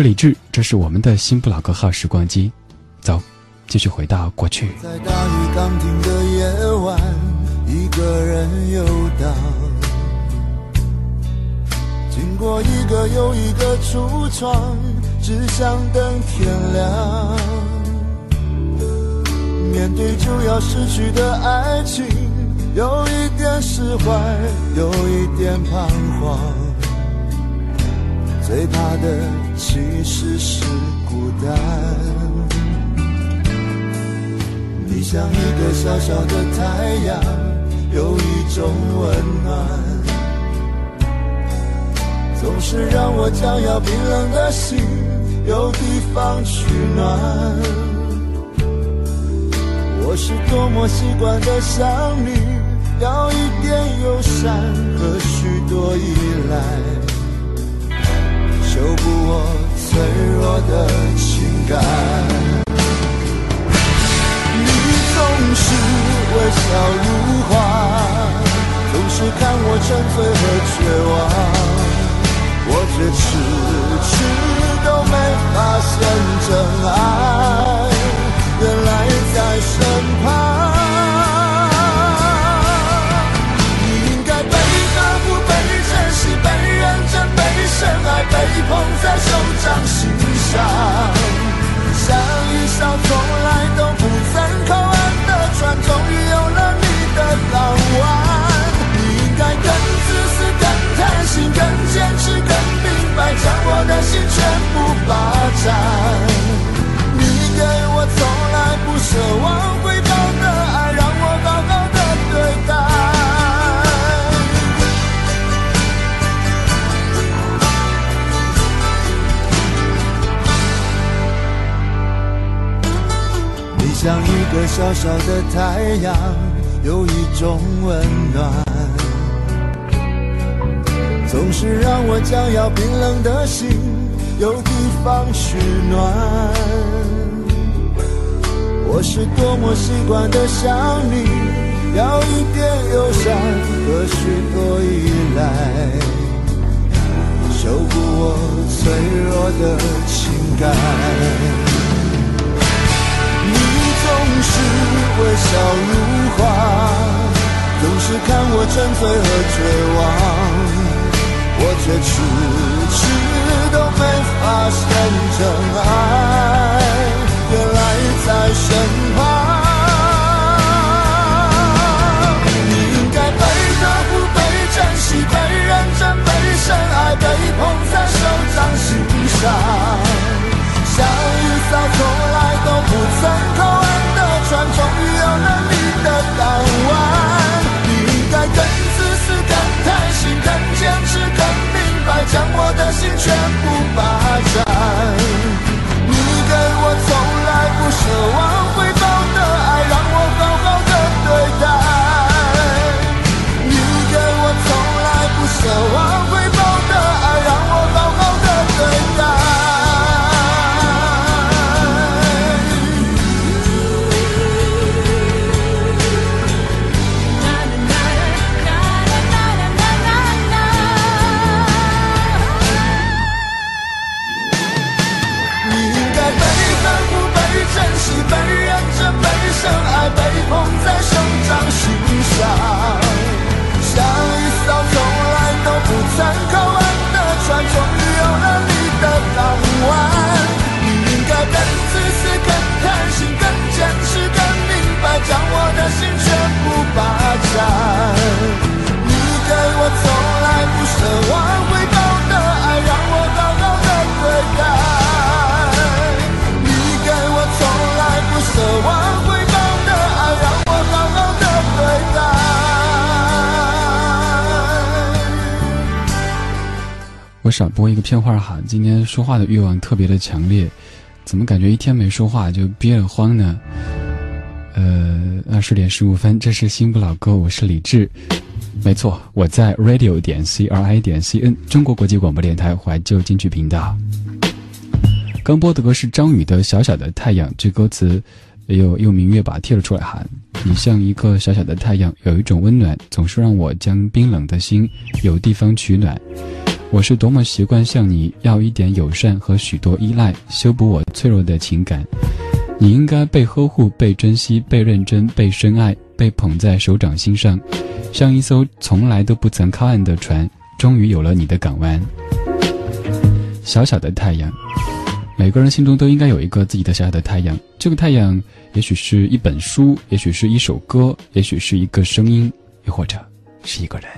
是李志，这是我们的新不老歌号时光机，走，继续回到过去。在大雨刚停的夜晚，一个人游荡，经过一个又一个橱窗，只想等天亮。面对就要失去的爱情，有一点释怀，有一点彷徨。最怕的其实是孤单。你像一个小小的太阳，有一种温暖，总是让我将要冰冷的心有地方取暖。我是多么习惯的想你，要一点友善和许多依赖。修补我脆弱的我的心全部霸占。你给我从来不奢望回报的爱，让我好好的对待。你像一个小小的太阳，有一种温暖，总是让我将要冰冷的心有地方取暖。我是多么习惯的想你，要一点友善和许多依赖，修补我脆弱的情感。你总是微笑如花，总是看我沉醉和绝望，结局全部深爱被捧在手掌心上，像一艘从来都不曾靠岸的船，终于有了你的港湾。你应该更自私、更贪心、更坚持、更明白，将我的心全部霸占。我少播一个片花哈，今天说话的欲望特别的强烈，怎么感觉一天没说话就憋得慌呢？呃，二十点十五分，这是新不老歌，我是李志，没错，我在 radio 点 c r i 点 c n 中国国际广播电台怀旧金曲频道。刚播的歌是张宇的《小小的太阳》，这歌词又又明月把贴了出来哈，你像一个小小的太阳，有一种温暖，总是让我将冰冷的心有地方取暖。我是多么习惯向你要一点友善和许多依赖，修补我脆弱的情感。你应该被呵护、被珍惜、被认真、被深爱、被捧在手掌心上，像一艘从来都不曾靠岸的船，终于有了你的港湾。小小的太阳，每个人心中都应该有一个自己的小小的太阳。这个太阳，也许是一本书，也许是一首歌，也许是一个声音，又或者是一个人。